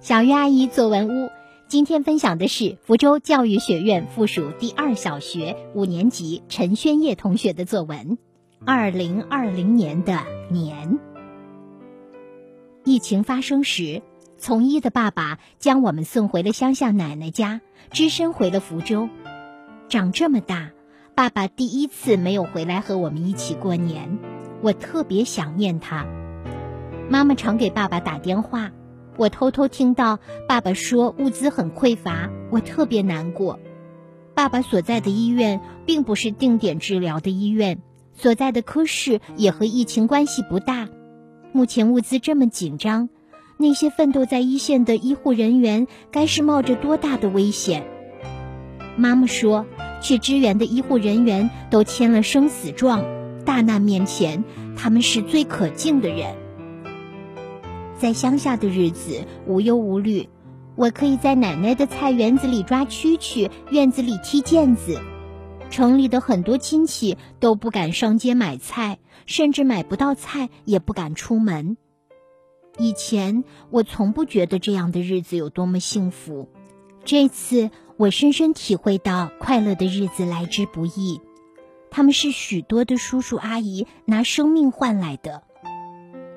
小鱼阿姨作文屋，今天分享的是福州教育学院附属第二小学五年级陈轩烨同学的作文。二零二零年的年，疫情发生时，从医的爸爸将我们送回了乡下奶奶家，只身回了福州。长这么大，爸爸第一次没有回来和我们一起过年，我特别想念他。妈妈常给爸爸打电话。我偷偷听到爸爸说物资很匮乏，我特别难过。爸爸所在的医院并不是定点治疗的医院，所在的科室也和疫情关系不大。目前物资这么紧张，那些奋斗在一线的医护人员该是冒着多大的危险？妈妈说，去支援的医护人员都签了生死状，大难面前，他们是最可敬的人。在乡下的日子无忧无虑，我可以在奶奶的菜园子里抓蛐蛐，院子里踢毽子。城里的很多亲戚都不敢上街买菜，甚至买不到菜也不敢出门。以前我从不觉得这样的日子有多么幸福，这次我深深体会到快乐的日子来之不易，他们是许多的叔叔阿姨拿生命换来的。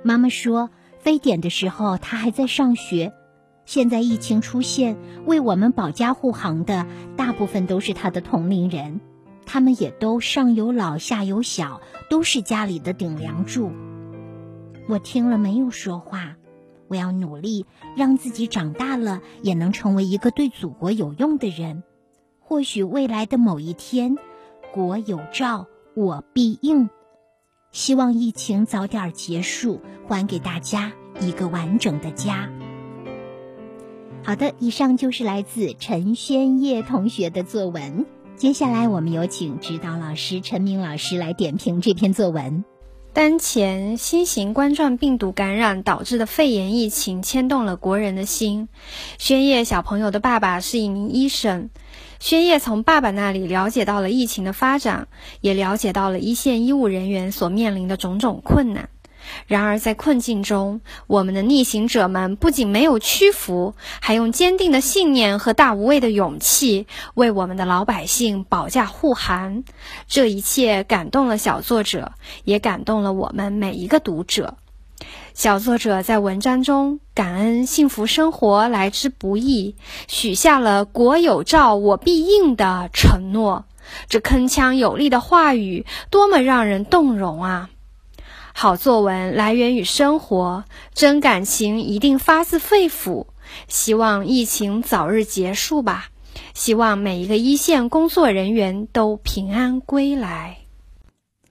妈妈说。非典的时候，他还在上学。现在疫情出现，为我们保驾护航的大部分都是他的同龄人，他们也都上有老下有小，都是家里的顶梁柱。我听了没有说话。我要努力让自己长大了也能成为一个对祖国有用的人。或许未来的某一天，国有照，我必应。希望疫情早点结束，还给大家一个完整的家。好的，以上就是来自陈轩烨同学的作文。接下来，我们有请指导老师陈明老师来点评这篇作文。当前新型冠状病毒感染导致的肺炎疫情牵动了国人的心。宣烨小朋友的爸爸是一名医生。宣烨从爸爸那里了解到了疫情的发展，也了解到了一线医务人员所面临的种种困难。然而，在困境中，我们的逆行者们不仅没有屈服，还用坚定的信念和大无畏的勇气为我们的老百姓保驾护航。这一切感动了小作者，也感动了我们每一个读者。小作者在文章中感恩幸福生活来之不易，许下了“国有照，我必应”的承诺。这铿锵有力的话语，多么让人动容啊！好作文来源于生活，真感情一定发自肺腑。希望疫情早日结束吧，希望每一个一线工作人员都平安归来。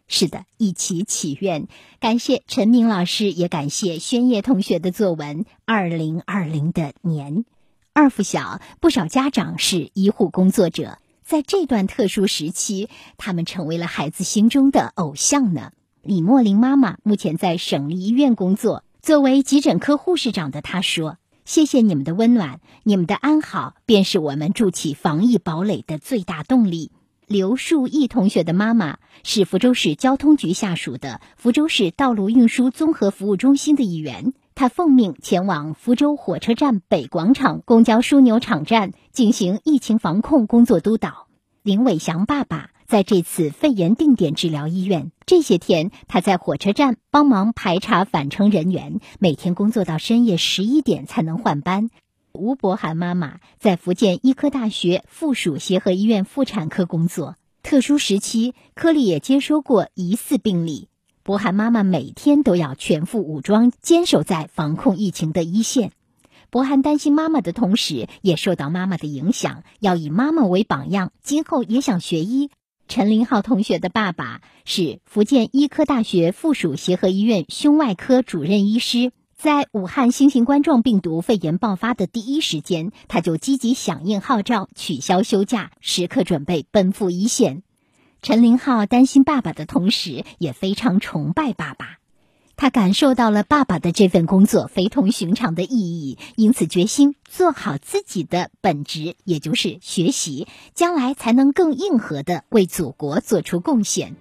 是的，一起祈愿，感谢陈明老师，也感谢轩烨同学的作文。二零二零的年，二附小不少家长是医护工作者，在这段特殊时期，他们成为了孩子心中的偶像呢。李莫林妈妈目前在省立医院工作，作为急诊科护士长的她说：“谢谢你们的温暖，你们的安好便是我们筑起防疫堡垒的最大动力。”刘树义同学的妈妈是福州市交通局下属的福州市道路运输综合服务中心的一员，他奉命前往福州火车站北广场公交枢纽场站进行疫情防控工作督导。林伟祥爸爸在这次肺炎定点治疗医院，这些天他在火车站帮忙排查返程人员，每天工作到深夜十一点才能换班。吴博涵妈妈在福建医科大学附属协和医院妇产科工作，特殊时期科里也接收过疑似病例。博涵妈妈每天都要全副武装，坚守在防控疫情的一线。博涵担心妈妈的同时，也受到妈妈的影响，要以妈妈为榜样，今后也想学医。陈林浩同学的爸爸是福建医科大学附属协和医院胸外科主任医师。在武汉新型冠状病毒肺炎爆发的第一时间，他就积极响应号召，取消休假，时刻准备奔赴一线。陈林浩担心爸爸的同时，也非常崇拜爸爸。他感受到了爸爸的这份工作非同寻常的意义，因此决心做好自己的本职，也就是学习，将来才能更硬核的为祖国做出贡献。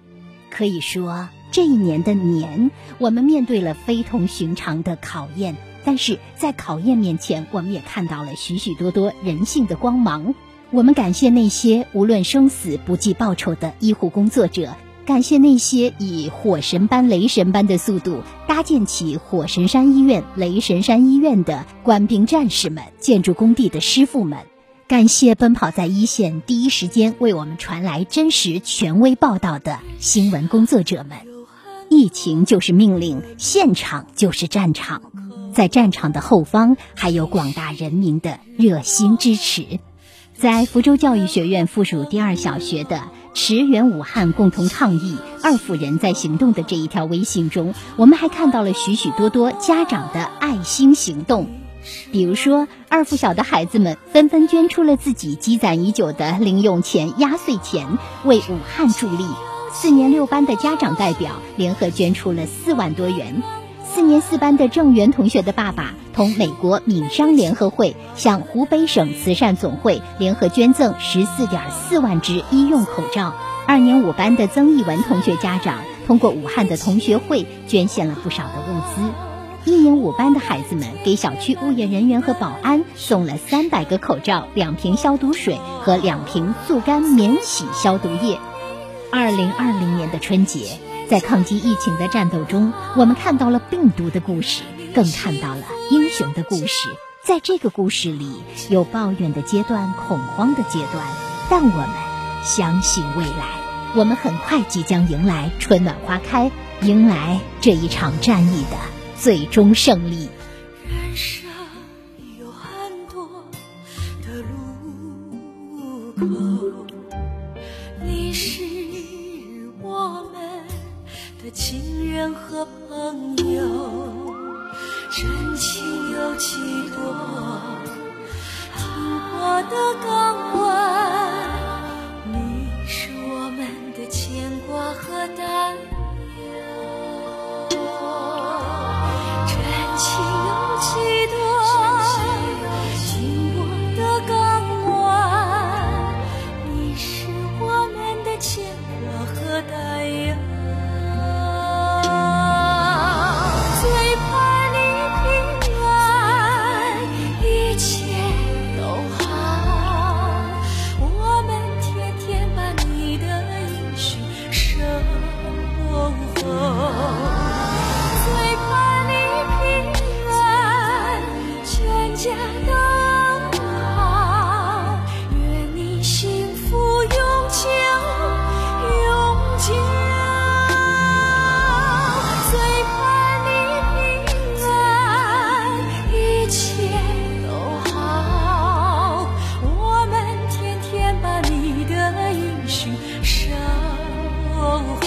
可以说。这一年的年，我们面对了非同寻常的考验，但是在考验面前，我们也看到了许许多多人性的光芒。我们感谢那些无论生死不计报酬的医护工作者，感谢那些以火神般、雷神般的速度搭建起火神山医院、雷神山医院的官兵战士们、建筑工地的师傅们，感谢奔跑在一线、第一时间为我们传来真实权威报道的新闻工作者们。疫情就是命令，现场就是战场。在战场的后方，还有广大人民的热心支持。在福州教育学院附属第二小学的“驰援武汉，共同抗疫，二妇人在行动”的这一条微信中，我们还看到了许许多多家长的爱心行动。比如说，二附小的孩子们纷纷捐出了自己积攒已久的零用钱、压岁钱，为武汉助力。四年六班的家长代表联合捐出了四万多元。四年四班的郑源同学的爸爸同美国闽商联合会向湖北省慈善总会联合捐赠十四点四万只医用口罩。二年五班的曾义文同学家长通过武汉的同学会捐献了不少的物资。一年五班的孩子们给小区物业人员和保安送了三百个口罩、两瓶消毒水和两瓶速干免洗消毒液。二零二零年的春节。在抗击疫情的战斗中，我们看到了病毒的故事，更看到了英雄的故事。在这个故事里，有抱怨的阶段，恐慌的阶段，但我们相信未来。我们很快即将迎来春暖花开，迎来这一场战役的最终胜利。人生有很多的路口，你是。的亲人和朋友，真情有几多？听过的歌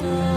Bye.